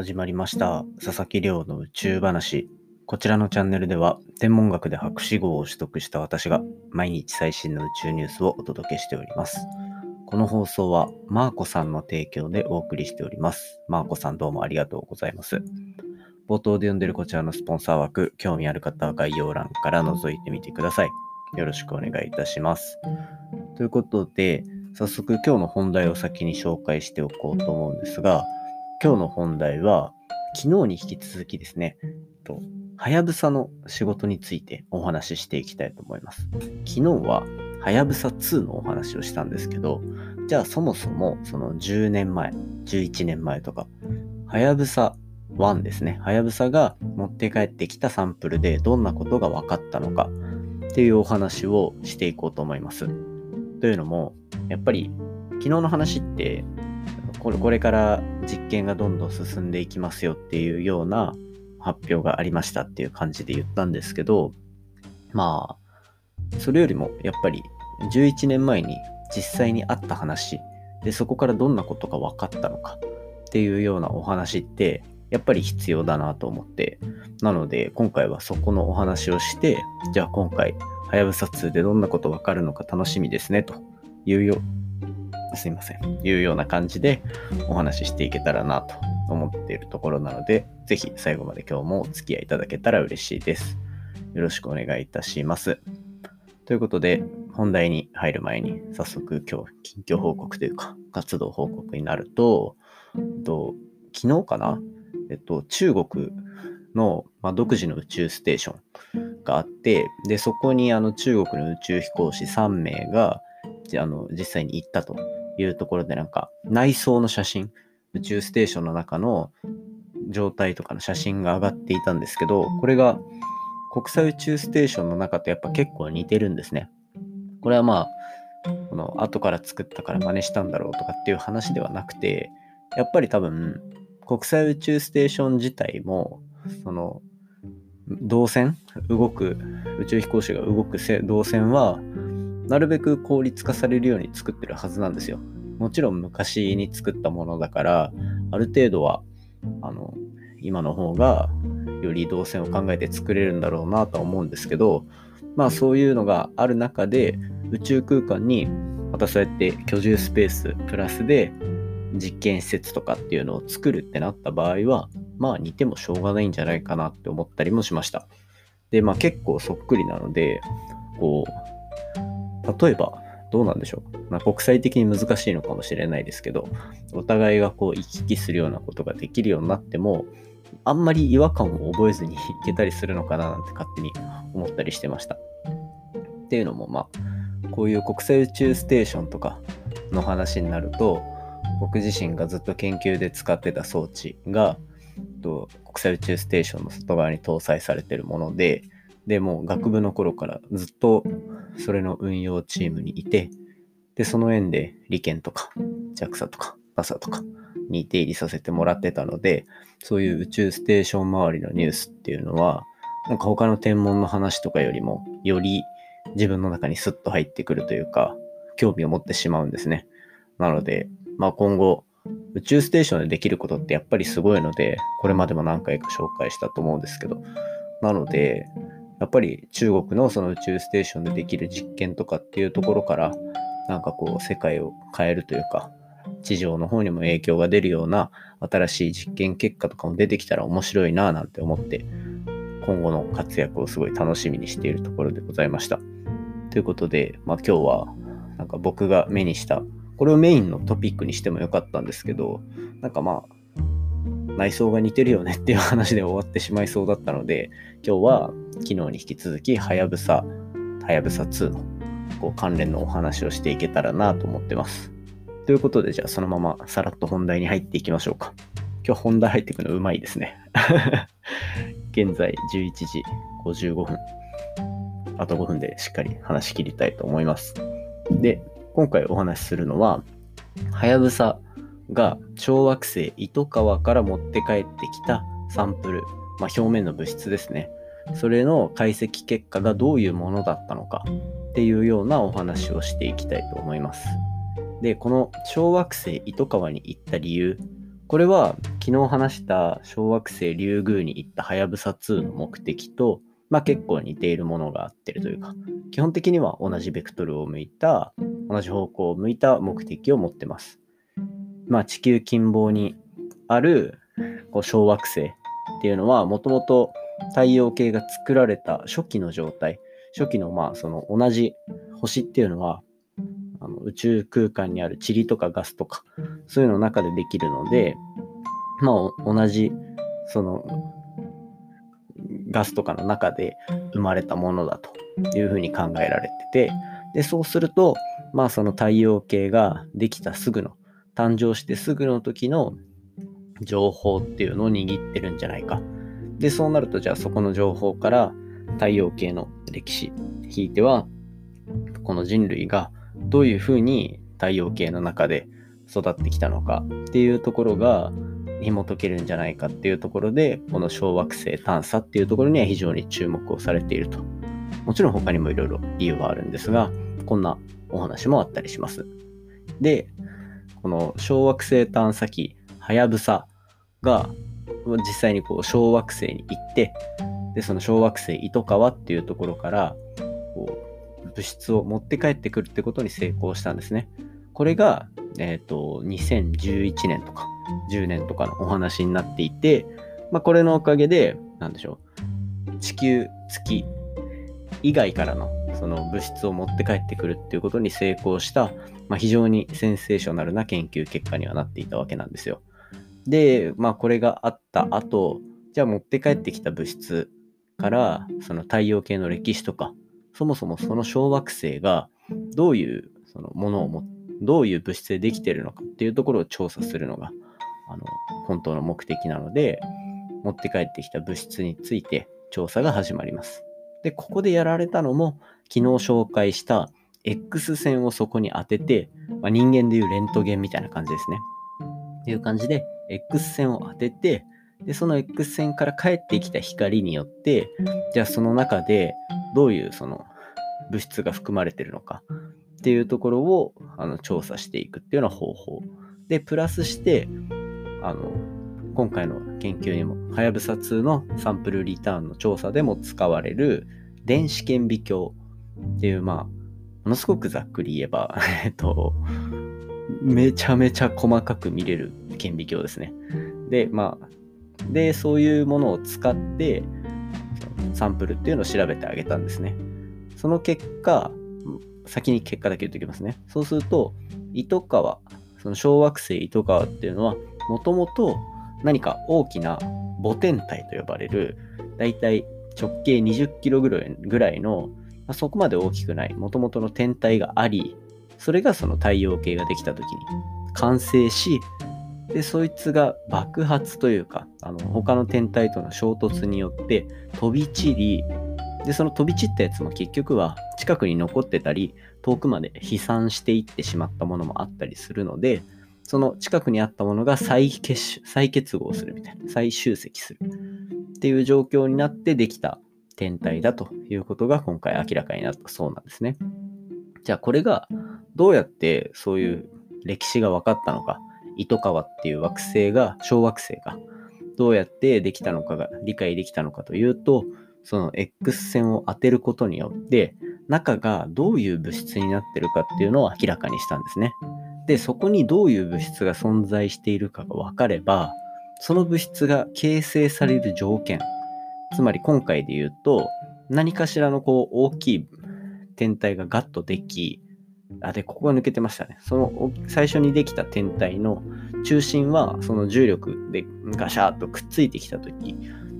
始まりました。佐々木亮の宇宙話。こちらのチャンネルでは天文学で博士号を取得した私が毎日最新の宇宙ニュースをお届けしております。この放送はマーコさんの提供でお送りしております。マーコさんどうもありがとうございます。冒頭で読んでるこちらのスポンサー枠興味ある方は概要欄から覗いてみてください。よろしくお願いいたします。ということで早速今日の本題を先に紹介しておこうと思うんですが今日の本題は、昨日に引き続きですね、とはやぶさの仕事についてお話ししていきたいと思います。昨日は、はやぶさ2のお話をしたんですけど、じゃあそもそもその10年前、11年前とか、はやぶさ1ですね。はやぶさが持って帰ってきたサンプルでどんなことが分かったのかっていうお話をしていこうと思います。というのも、やっぱり昨日の話ってこれこれから実験がどんどん進んでいきますよっていうような発表がありましたっていう感じで言ったんですけど、まあ、それよりもやっぱり11年前に実際にあった話でそこからどんなことが分かったのかっていうようなお話ってやっぱり必要だなと思ってなので今回はそこのお話をしてじゃあ今回はやぶさ2でどんなこと分かるのか楽しみですねというよすいません、いうような感じでお話ししていけたらなと思っているところなので、ぜひ最後まで今日もお付き合いいただけたら嬉しいです。よろしくお願いいたします。ということで、本題に入る前に、早速今日、近況報告というか、活動報告になると、と昨日かな、えっと、中国の、まあ、独自の宇宙ステーションがあって、で、そこにあの中国の宇宙飛行士3名があの実際に行ったというところでなんか内装の写真、宇宙ステーションの中の状態とかの写真が上がっていたんですけど、これが国際宇宙ステーションの中とやっぱ結構似てるんですね。これはまあ、この後から作ったから真似したんだろうとかっていう話ではなくて、やっぱり多分国際宇宙ステーション自体も、その動線動く宇宙飛行士が動く動線はなるべく効率化されるように作ってるはずなんですよ。もちろん昔に作ったものだから、ある程度は、あの、今の方がより動線を考えて作れるんだろうなとは思うんですけど、まあそういうのがある中で宇宙空間にまたそうやって居住スペースプラスで実験施設とかっていうのを作るってなった場合は、まあ似てもしょうがないんじゃないかなって思ったりもしました。で、まあ結構そっくりなので、こう、例えば、どうなんでしょう。まあ、国際的に難しいのかもしれないですけど、お互いがこう行き来するようなことができるようになっても、あんまり違和感を覚えずにいけたりするのかななんて勝手に思ったりしてました。っていうのも、まあ、こういう国際宇宙ステーションとかの話になると、僕自身がずっと研究で使ってた装置が、と国際宇宙ステーションの外側に搭載されてるもので、で、もう学部の頃からずっとそれの運用チームにいて、で、その縁で理研とか JAXA とか NASA とかに出入りさせてもらってたので、そういう宇宙ステーション周りのニュースっていうのは、なんか他の天文の話とかよりも、より自分の中にスッと入ってくるというか、興味を持ってしまうんですね。なので、まあ今後、宇宙ステーションでできることってやっぱりすごいので、これまでも何回か紹介したと思うんですけど、なので、やっぱり中国のその宇宙ステーションでできる実験とかっていうところから、なんかこう世界を変えるというか、地上の方にも影響が出るような新しい実験結果とかも出てきたら面白いなぁなんて思って、今後の活躍をすごい楽しみにしているところでございました。ということで、まあ今日はなんか僕が目にした、これをメインのトピックにしてもよかったんですけど、なんかまあ内装が似てるよねっていう話で終わってしまいそうだったので、今日は昨日に引き続き、はやぶさ、はやぶさ2のこう関連のお話をしていけたらなと思ってます。ということで、じゃあそのままさらっと本題に入っていきましょうか。今日本題入っていくのうまいですね。現在11時55分。あと5分でしっかり話し切りたいと思います。で、今回お話しするのは、はやぶさが小惑星糸川から持って帰ってきたサンプル、まあ、表面の物質ですね。それの解析結果がどういうものだったのかっていうようなお話をしていきたいと思います。で、この小惑星糸川に行った理由これは昨日話した小惑星リュウグウに行ったはやぶさ2の目的と、まあ、結構似ているものがあってるというか、基本的には同じベクトルを向いた、同じ方向を向いた目的を持ってます。まあ、地球近傍にあるこう小惑星っていうのは、もともと太陽系が作られた初期の状態、初期のまあその同じ星っていうのは、あの宇宙空間にある塵とかガスとか、そういうの中でできるので、まあ同じそのガスとかの中で生まれたものだというふうに考えられてて、で、そうすると、まあその太陽系ができたすぐの、誕生してすぐの時の情報っていうのを握ってるんじゃないか。で、そうなると、じゃあそこの情報から太陽系の歴史、ひいては、この人類がどういうふうに太陽系の中で育ってきたのかっていうところが紐解けるんじゃないかっていうところで、この小惑星探査っていうところには非常に注目をされていると。もちろん他にもいろいろ理由はあるんですが、こんなお話もあったりします。で、この小惑星探査機はやぶさが実際にこう小惑星に行ってでその小惑星糸川っていうところからこう物質を持って帰ってくるってことに成功したんですね。これが、えーと、2011年とか10年とかのお話になっていて、まあ、これのおかげで何でしょう地球月以外からのその物質を持って帰ってくるっていうことに成功した、まあ、非常にセンセーショナルな研究結果にはなっていたわけなんですよ。で、まあこれがあった後、じゃあ持って帰ってきた物質からその太陽系の歴史とか、そもそもその小惑星がどういうそのものをも、どういう物質でできているのかっていうところを調査するのがあの本当の目的なので、持って帰ってきた物質について調査が始まります。で、ここでやられたのも、昨日紹介した X 線をそこに当てて、まあ、人間でいうレントゲンみたいな感じですね。っていう感じで、X 線を当てて、で、その X 線から返ってきた光によって、じゃあその中でどういうその物質が含まれてるのかっていうところをあの調査していくっていうような方法。で、プラスして、あの、今回の研究にも、はやぶさ2のサンプルリターンの調査でも使われる電子顕微鏡っていう、まあ、ものすごくざっくり言えば、えっと、めちゃめちゃ細かく見れる顕微鏡ですね。で、まあ、で、そういうものを使って、サンプルっていうのを調べてあげたんですね。その結果、先に結果だけ言っておきますね。そうすると、糸川、その小惑星糸川っていうのは、もともと何か大きな母天体と呼ばれる、だいたい直径20キロぐらいの、まあ、そこまで大きくない、もともとの天体があり、それがその太陽系ができた時に完成し、で、そいつが爆発というか、あの他の天体との衝突によって飛び散り、で、その飛び散ったやつも結局は近くに残ってたり、遠くまで飛散していってしまったものもあったりするので、その近くにあったものが再結再結合するみたいな、再集積するっていう状況になってできた天体だということが今回明らかになったそうなんですね。じゃあこれがどうやってそういう歴史が分かったのか、糸川っていう惑星が、小惑星がどうやってできたのかが理解できたのかというと、その X 線を当てることによって、中がどういう物質になってるかっていうのを明らかにしたんですね。で、そこにどういう物質が存在しているかが分かれば、その物質が形成される条件、つまり今回で言うと、何かしらのこう大きい天体がガッとでき、あ、で、ここが抜けてましたね。その最初にできた天体の中心は、その重力でガシャーッとくっついてきた時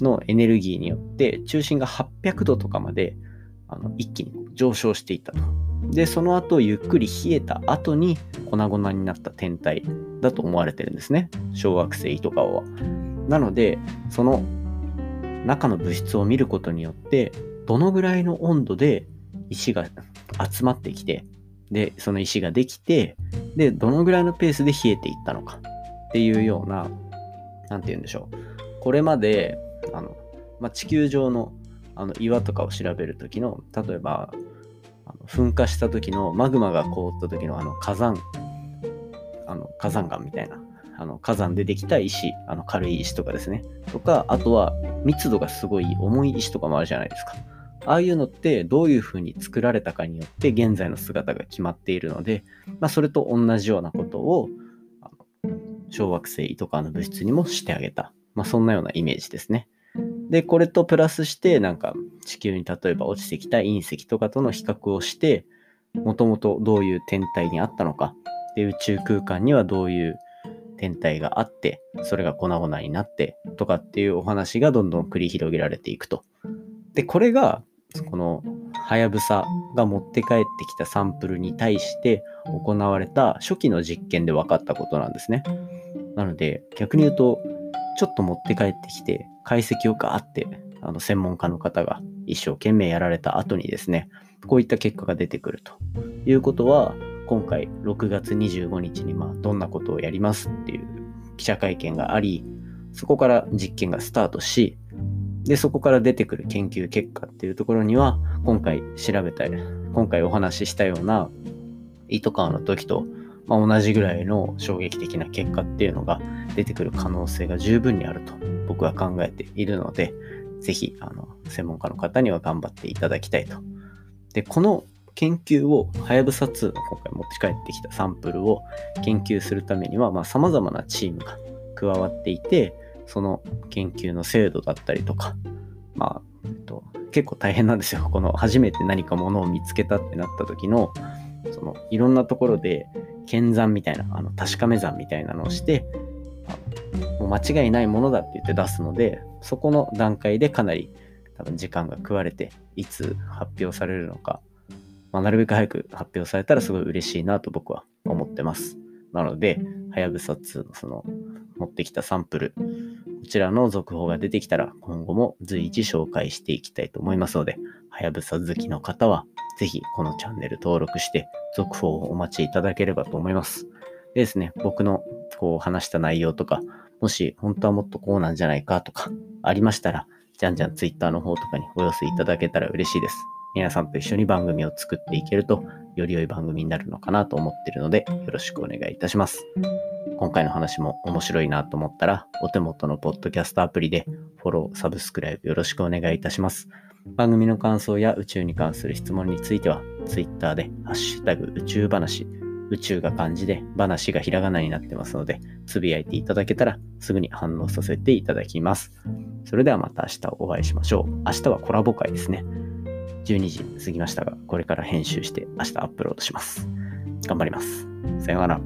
のエネルギーによって、中心が800度とかまであの一気に上昇していったと。で、その後、ゆっくり冷えた後に粉々になった天体だと思われてるんですね。小惑星とかは。なので、その中の物質を見ることによって、どのぐらいの温度で石が集まってきて、で、その石ができて、で、どのぐらいのペースで冷えていったのかっていうような、なんて言うんでしょう。これまで、あの、まあ、地球上のあの岩とかを調べるときの、例えば、あの噴火した時のマグマが凍った時のあの火山、あの火山岩みたいな、あの火山でできた石、あの軽い石とかですね。とか、あとは密度がすごい重い石とかもあるじゃないですか。ああいうのってどういうふうに作られたかによって現在の姿が決まっているので、まあ、それと同じようなことを小惑星とかの物質にもしてあげた。まあ、そんなようなイメージですね。で、これとプラスして、なんか地球に例えば落ちてきた隕石とかとの比較をして、もともとどういう天体にあったのか、で、宇宙空間にはどういう天体があって、それが粉々になってとかっていうお話がどんどん繰り広げられていくと。で、これが、この、はやぶさが持って帰ってきたサンプルに対して行われた初期の実験で分かったことなんですね。なので、逆に言うと、ちょっと持って帰ってきて、解析をガーって、あの、専門家の方が一生懸命やられた後にですね、こういった結果が出てくるということは、今回6月25日にまあどんなことをやりますっていう記者会見があり、そこから実験がスタートし、で、そこから出てくる研究結果っていうところには、今回調べた、今回お話ししたような糸川の時とまあ、同じぐらいの衝撃的な結果っていうのが出てくる可能性が十分にあると僕は考えているので、ぜひ、あの、専門家の方には頑張っていただきたいと。で、この研究を、はやぶさ2の今回持ち帰ってきたサンプルを研究するためには、まあ、様々なチームが加わっていて、その研究の精度だったりとか、まあ、えっと、結構大変なんですよ。この初めて何かものを見つけたってなった時の、そのいろんなところで検算みたいな、あの確かめ算みたいなのをして、もう間違いないものだって言って出すので、そこの段階でかなり多分時間が食われて、いつ発表されるのか、まあ、なるべく早く発表されたらすごい嬉しいなと僕は思ってます。なので、はやぶさ2のその持ってきたサンプル、こちらの続報が出てきたら今後も随時紹介していきたいと思いますので、はやぶさ好きの方はぜひこのチャンネル登録して続報をお待ちいただければと思います。でですね、僕のこう話した内容とか、もし本当はもっとこうなんじゃないかとかありましたら、じゃんじゃん Twitter の方とかにお寄せいただけたら嬉しいです。皆さんと一緒に番組を作っていけると、より良い番組になるのかなと思っているので、よろしくお願いいたします。今回の話も面白いなと思ったら、お手元のポッドキャストアプリでフォロー、サブスクライブよろしくお願いいたします。番組の感想や宇宙に関する質問については、Twitter でハッシュタグ宇宙話、宇宙が漢字で話がひらがなになってますので、つぶやいていただけたらすぐに反応させていただきます。それではまた明日お会いしましょう。明日はコラボ会ですね。12時過ぎましたが、これから編集して明日アップロードします。頑張ります。さようなら。